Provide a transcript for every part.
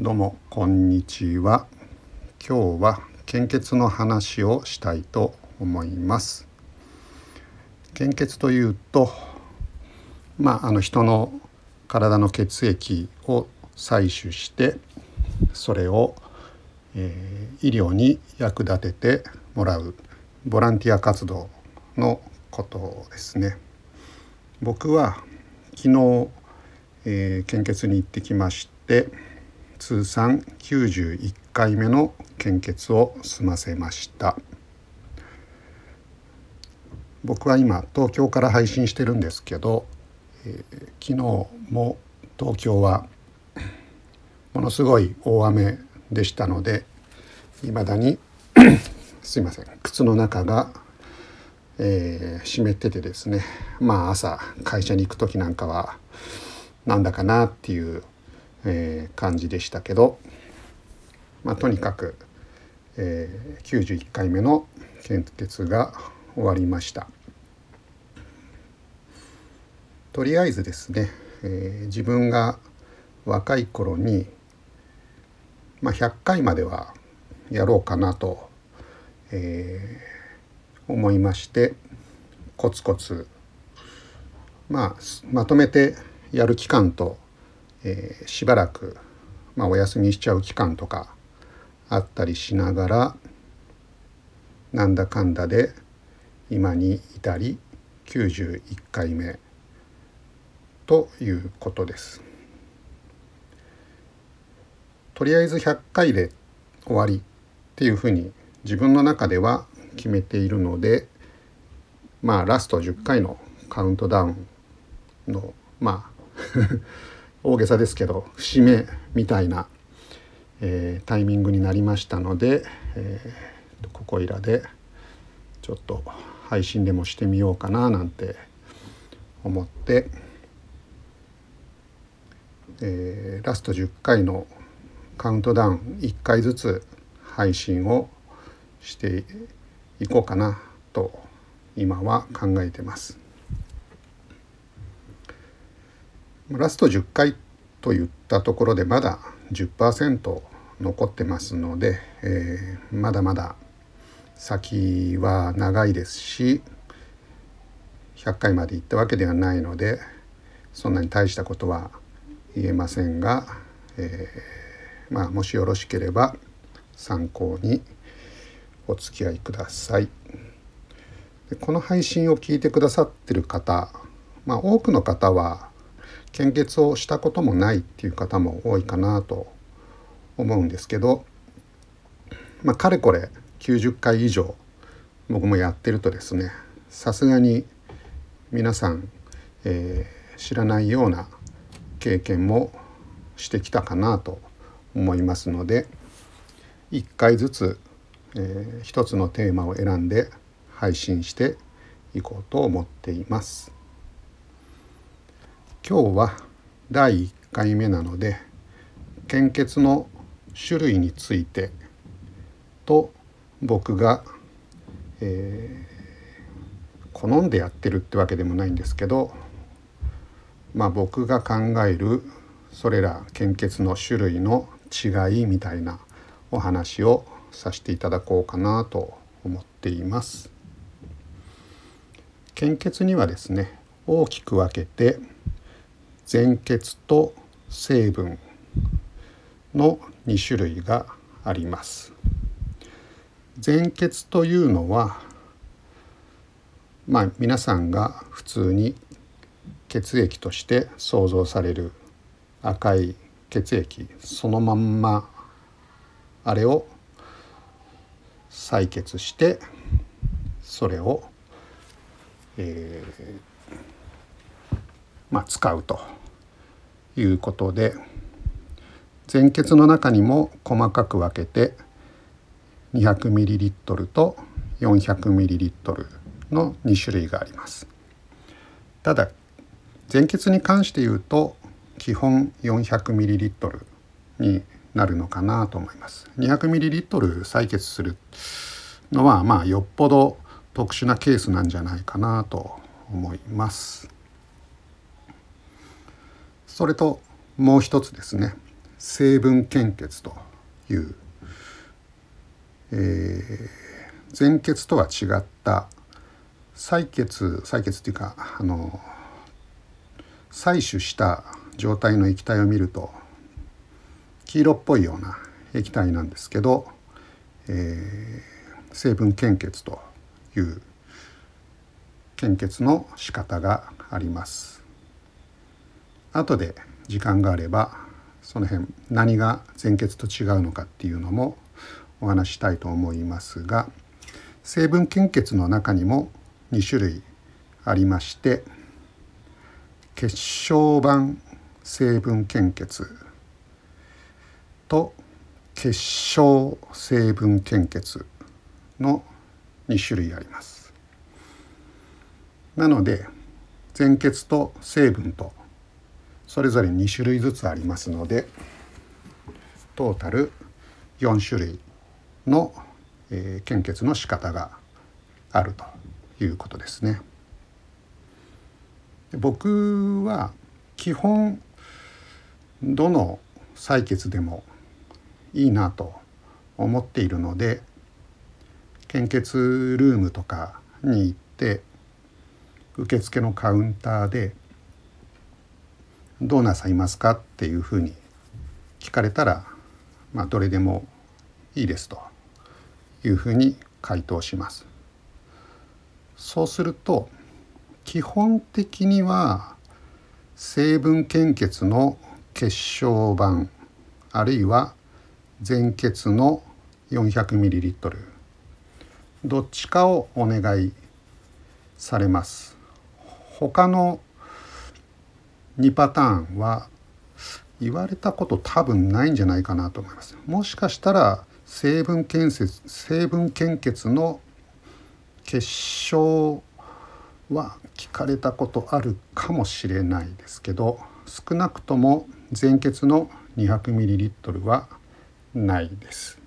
どうもこんにちは。今日は献血の話をしたいと思います。献血というとまああの人の体の血液を採取してそれを、えー、医療に役立ててもらうボランティア活動のことですね。僕は昨日、えー、献血に行ってきまして通算91回目の献血を済ませました。僕は今東京から配信してるんですけど、えー、昨日も東京はものすごい大雨でしたのでいまだに すいません。靴の中が、えー、湿っててですね。まあ朝会社に行く時なんかはなんだかなっていうえー、感じでしたけど、まあ、とにかく、えー、91回目の献血が終わりました。とりあえずですね、えー、自分が若い頃に、まあ、100回まではやろうかなと、えー、思いましてコツコツまあまとめてやる期間とえー、しばらく、まあ、お休みしちゃう期間とかあったりしながらなんだかんだで今に至り91回目ということです。とりあえず100回で終わりっていうふうに自分の中では決めているのでまあラスト10回のカウントダウンのまあ大げさですけど節目みたいな、えー、タイミングになりましたので、えー、ここいらでちょっと配信でもしてみようかななんて思って、えー、ラスト10回のカウントダウン1回ずつ配信をしていこうかなと今は考えてます。ラスト10回といったところでまだ10%残ってますので、えー、まだまだ先は長いですし100回まで行ったわけではないのでそんなに大したことは言えませんが、えー、まあもしよろしければ参考にお付き合いください。この配信を聞いてくださってる方、まあ、多くの方は献血をしたこともないっていう方も多いかなと思うんですけど、まあ、かれこれ90回以上僕もやってるとですねさすがに皆さん、えー、知らないような経験もしてきたかなと思いますので1回ずつ、えー、一つのテーマを選んで配信していこうと思っています。今日は第1回目なので献血の種類についてと僕が、えー、好んでやってるってわけでもないんですけどまあ僕が考えるそれら献血の種類の違いみたいなお話をさせていただこうかなと思っています。献血にはですね大きく分けて全血と成分の2種類があります。全血というのはまあ皆さんが普通に血液として想像される赤い血液そのまんまあれを採血してそれを、えー、まあ、使うということで全血の中にも細かく分けて 200ml と 400ml の2種類があります。ただ全血に関して言うと基本 400ml になるのかなと思います。200ml 採血するのはまあよっぽど特殊なケースなんじゃないかなと思います。それともう一つですね成分献血という、えー、前血とは違った採血採血っていうかあの採取した状態の液体を見ると黄色っぽいような液体なんですけど、えー、成分献血という献血の仕方があります。後で時間があればその辺何が前血と違うのかっていうのもお話したいと思いますが成分献血の中にも2種類ありまして血小板成分献血と結晶成分献血の2種類あります。なので前血と成分とそれぞれ2種類ずつありますのでトータル4種類の、えー、献血の仕方があるということですね。僕は基本どの採血でもいいなと思っているので献血ルームとかに行って受付のカウンターで「どうなさいますか?」っていうふうに聞かれたら、まあ、どれでもいいですというふうに回答します。そうすると基本的には成分献血の血小板あるいは全血の 400ml どっちかをお願いされます他の2パターンは言われたこと多分ないんじゃないかなと思いますもしかしたら成分献血成分献血の結晶は聞かれたことあるかもしれないですけど少なくとも全血の 200ml はないです。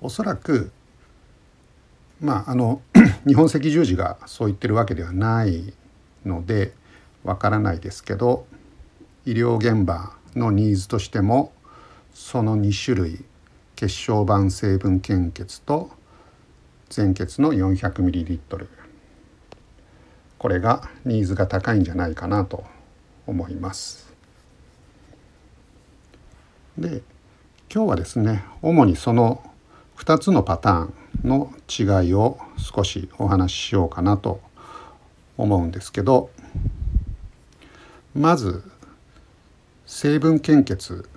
おそらくまああの 日本赤十字がそう言ってるわけではないのでわからないですけど医療現場のニーズとしてもその2種類血小板成分献血と全血の 400ml これがニーズが高いんじゃないかなと思います。で今日はですね主にその2つのパターンの違いを少しお話ししようかなと思うんですけどまず成分献血、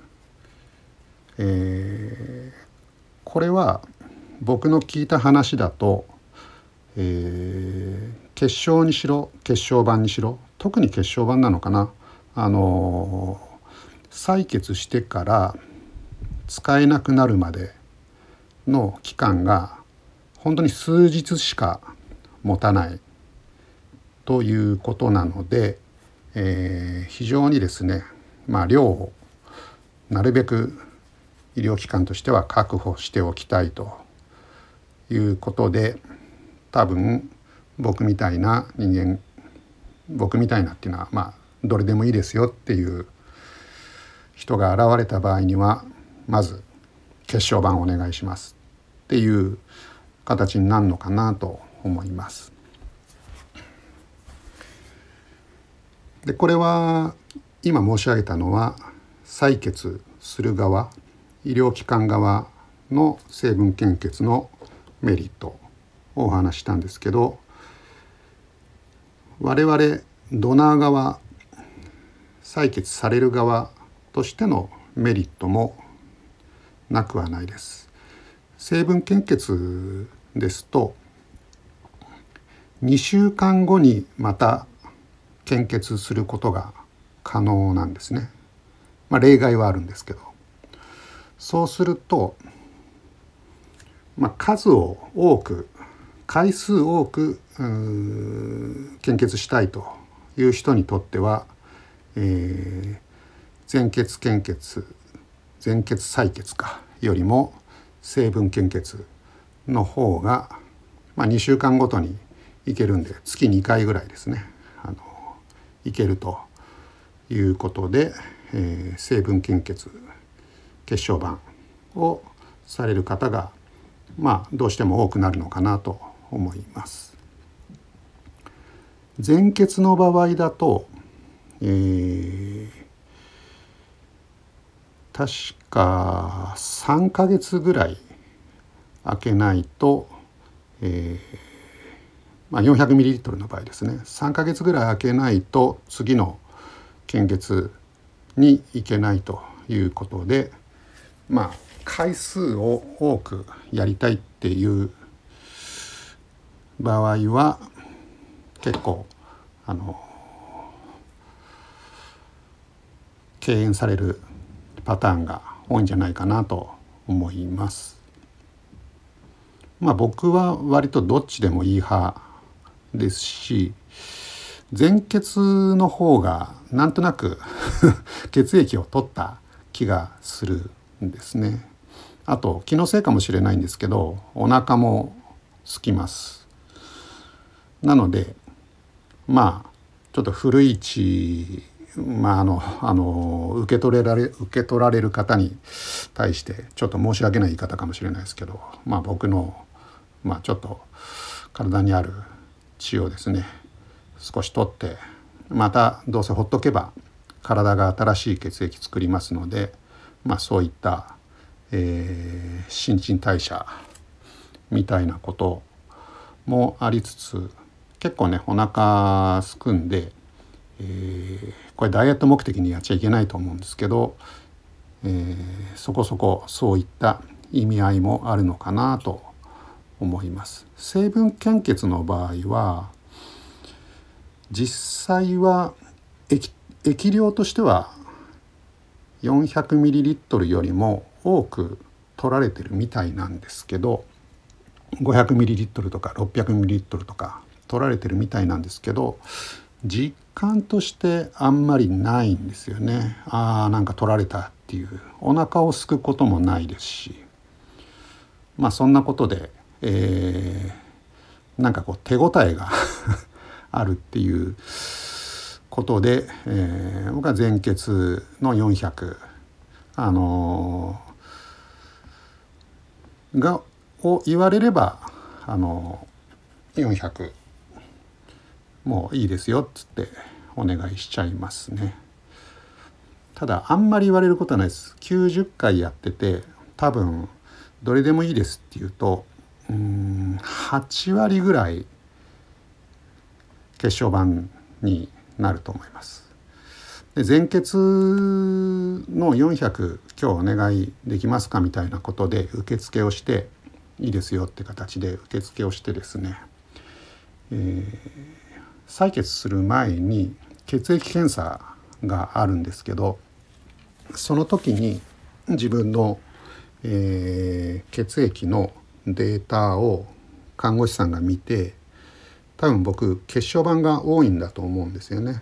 えー、これは僕の聞いた話だと、えー、結晶にしろ血小板にしろ特に血小板なのかな。あの採血してから使えなくなるまでの期間が本当に数日しか持たない。ということなので、えー、非常にですね、まあ、量をなるべく医療機関としては確保しておきたいということで多分僕みたいな人間僕みたいなっていうのはまあどれでもいいですよっていう人が現れた場合にはまず血小板お願いしますっていう形になるのかなと思います。でこれは今申し上げたのは採血する側医療機関側の成分献血のメリットをお話したんですけど我々ドナー側採血される側としてのメリットもなくはないです。成分献血ですと2週間後にまた献血することが可能なんですね。まあ、例外はあるんですけどそうすると、まあ、数を多く回数多く献血したいという人にとっては、えー、全血献血全血採血かよりも成分献血の方が、まあ、2週間ごとにいけるんで月2回ぐらいですねいけるということで、えー、成分献血血小板をされる方がまあどうしても多くなるのかなと思います。全血の場合だと、えー、確か3ヶ月ぐらい開けないと、えーまあ、400ml の場合ですね3ヶ月ぐらい開けないと次の献血に行けないということでまあ回数を多くやりたいっていう場合は結構あの敬遠されるパターンが多いんじゃないかなと思います。まあ僕は割とどっちでもいい派ですし全血の方がなんとなく 血液を取った気がするんですね。あと気のせいかもしれないんですけどお腹も空きます。なのでまあちょっと古い地まああのあの受け取れられ受け取られる方に対してちょっと申し訳ない言い方かもしれないですけどまあ僕のまあちょっと体にある血をですね少し取ってまたどうせほっとけば体が新しい血液作りますので、まあ、そういった、えー、新陳代謝みたいなこともありつつ結構ねお腹すくんで、えー、これダイエット目的にやっちゃいけないと思うんですけど、えー、そこそこそういった意味合いもあるのかなと思います。成分献血の場合は実際は液液量としては 400ml よりも多く取られてるみたいなんですけど 500ml とか 600ml とか取られてるみたいなんですけど実感としてあんまりないんですよね。あーなんか取られたっていう。お腹をすくこともないですし。まあそんなことでえー、なんかこう手応えが あるっていうことで、えー、僕は全血の400あのー、がを言われればあのー、400もういいですよっつってお願いしちゃいますね。ただあんまり言われることはないです。90回やってて多分どれでもいいですって言うとうん8割ぐらい血小板になると思います。で全血の400今日お願いできますかみたいなことで受付をしていいですよって形で受付をしてですね、えー、採血する前に血液検査があるんですけどその時に自分の、えー、血液のデータを看護師さんが見て多分僕血小板が多いんだと思うんですよね。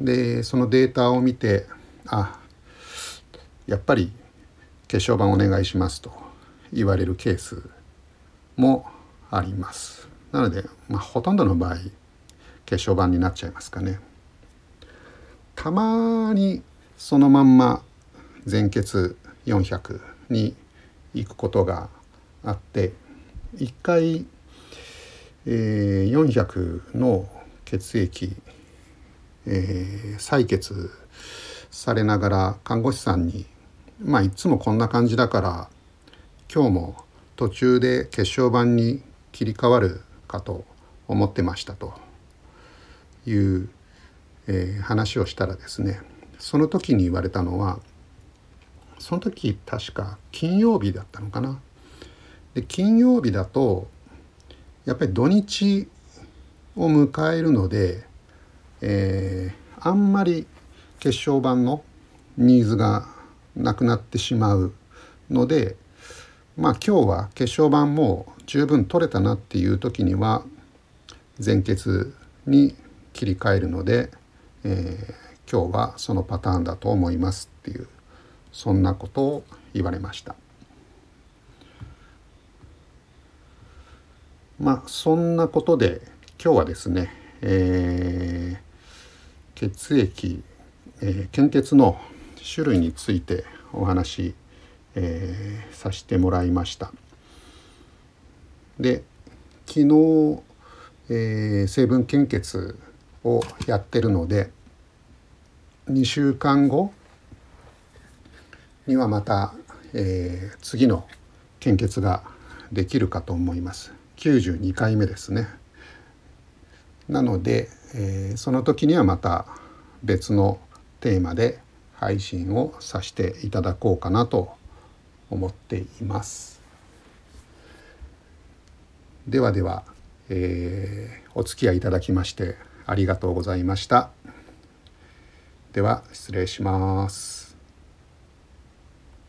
でそのデータを見てあやっぱり血小板お願いしますと言われるケースもあります。なので、まあ、ほとんどの場合血小板になっちゃいますかね。たまにそのまんま全血400に行くことがあって1回、えー、400の血液、えー、採血されながら看護師さんにまあいつもこんな感じだから今日も途中で血小板に切り替わるかと思ってましたという、えー、話をしたらですねその時に言われたのはその時確か金曜日だったのかな。で金曜日だとやっぱり土日を迎えるので、えー、あんまり血小板のニーズがなくなってしまうのでまあ今日は血小板も十分取れたなっていう時には全血に切り替えるので、えー、今日はそのパターンだと思いますっていうそんなことを言われました。まあそんなことで今日はですね、えー、血液、えー、献血の種類についてお話、えー、させてもらいました。で昨日、えー、成分献血をやってるので2週間後にはまた、えー、次の献血ができるかと思います92回目ですね。なので、えー、その時にはまた別のテーマで配信をさせていただこうかなと思っています。ではでは、えー、お付き合いいただきましてありがとうございました。では失礼します。